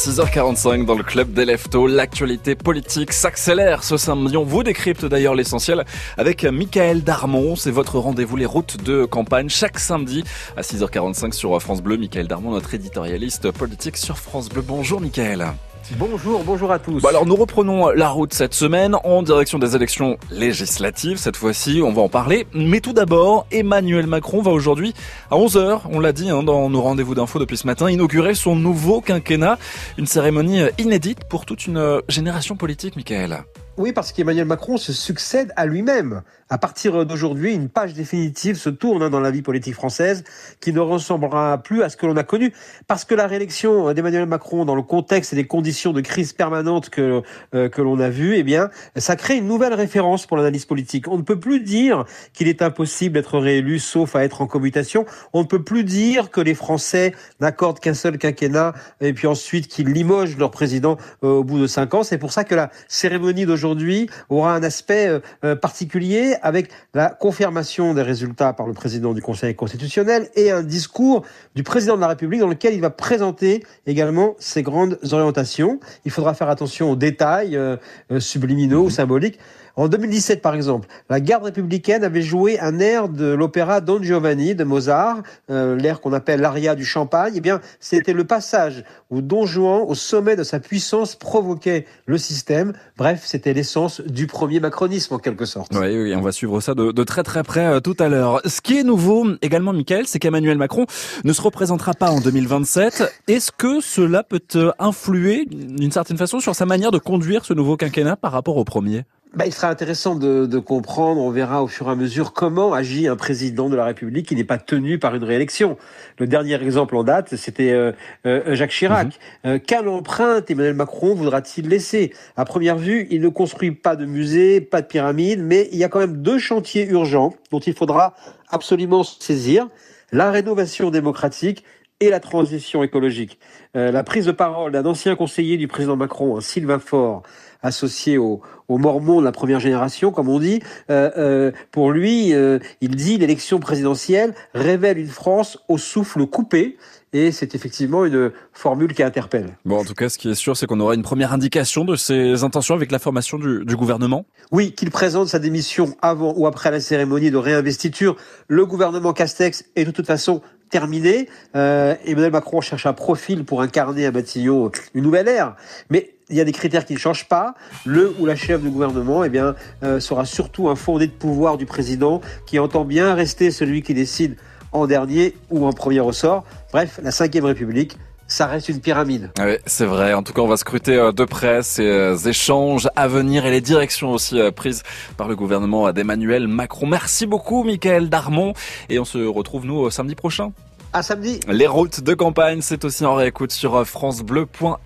6h45 dans le club des Leftos, l'actualité politique s'accélère ce samedi. On vous décrypte d'ailleurs l'essentiel avec Michael Darmon. C'est votre rendez-vous les routes de campagne chaque samedi à 6h45 sur France Bleu. Michael Darmon, notre éditorialiste politique sur France Bleu. Bonjour Michael. Bonjour, bonjour à tous. Bon alors nous reprenons la route cette semaine en direction des élections législatives. Cette fois-ci, on va en parler. Mais tout d'abord, Emmanuel Macron va aujourd'hui à 11h, on l'a dit hein, dans nos rendez-vous d'infos depuis ce matin, inaugurer son nouveau quinquennat. Une cérémonie inédite pour toute une génération politique, Michael. Oui, parce qu'Emmanuel Macron se succède à lui-même. À partir d'aujourd'hui, une page définitive se tourne hein, dans la vie politique française qui ne ressemblera plus à ce que l'on a connu. Parce que la réélection d'Emmanuel Macron dans le contexte et les conditions de crise permanente que, euh, que l'on a vu, eh bien, ça crée une nouvelle référence pour l'analyse politique. On ne peut plus dire qu'il est impossible d'être réélu sauf à être en commutation. On ne peut plus dire que les Français n'accordent qu'un seul quinquennat et puis ensuite qu'ils limogent leur président euh, au bout de cinq ans. C'est pour ça que la cérémonie d'aujourd'hui aujourd'hui aura un aspect euh, euh, particulier avec la confirmation des résultats par le président du Conseil constitutionnel et un discours du président de la République dans lequel il va présenter également ses grandes orientations. Il faudra faire attention aux détails euh, subliminaux ou symboliques. En 2017, par exemple, la garde républicaine avait joué un air de l'opéra Don Giovanni de Mozart, euh, l'air qu'on appelle l'aria du champagne. Eh bien, c'était le passage où Don Juan, au sommet de sa puissance, provoquait le système. Bref, c'était l'essence du premier macronisme, en quelque sorte. Oui, oui on va suivre ça de, très très près euh, tout à l'heure. Ce qui est nouveau également, Michael, c'est qu'Emmanuel Macron ne se représentera pas en 2027. Est-ce que cela peut euh, influer d'une certaine façon sur sa manière de conduire ce nouveau quinquennat par rapport au premier? Bah, il sera intéressant de, de, comprendre, on verra au fur et à mesure comment agit un président de la République qui n'est pas tenu par une réélection. Le dernier exemple en date, c'était euh, euh, Jacques Chirac. Mhm. Euh, quelle empreinte Emmanuel Macron voudra-t-il laisser? À première vue, il ne construit pas de musée, pas de pyramide, mais il y a quand même deux chantiers urgents dont il faudra absolument saisir. La rénovation démocratique et la transition écologique. la prise de parole d'un ancien conseiller du président Macron, Sylvain Faure, associé aux, Mormons de la première génération, comme on dit. Euh, euh, pour lui, euh, il dit l'élection présidentielle révèle une France au souffle coupé. Et c'est effectivement une formule qui interpelle. Bon, en tout cas, ce qui est sûr, c'est qu'on aura une première indication de ses intentions avec la formation du, du gouvernement. Oui, qu'il présente sa démission avant ou après la cérémonie de réinvestiture. Le gouvernement Castex est de toute façon terminé. Euh, Emmanuel Macron cherche un profil pour incarner à Matignon une nouvelle ère. Mais il y a des critères qui ne changent pas. Le ou la chef du gouvernement, eh bien, euh, sera surtout un fondé de pouvoir du président qui entend bien rester celui qui décide en dernier ou en premier ressort. Bref, la Ve République ça reste une pyramide. Oui, c'est vrai. En tout cas, on va scruter euh, de près ces euh, échanges à venir et les directions aussi prises par le gouvernement d'Emmanuel Macron. Merci beaucoup, Michael Darmon. Et on se retrouve, nous, samedi prochain. À samedi. Les routes de campagne, c'est aussi en réécoute sur francebleu.fr.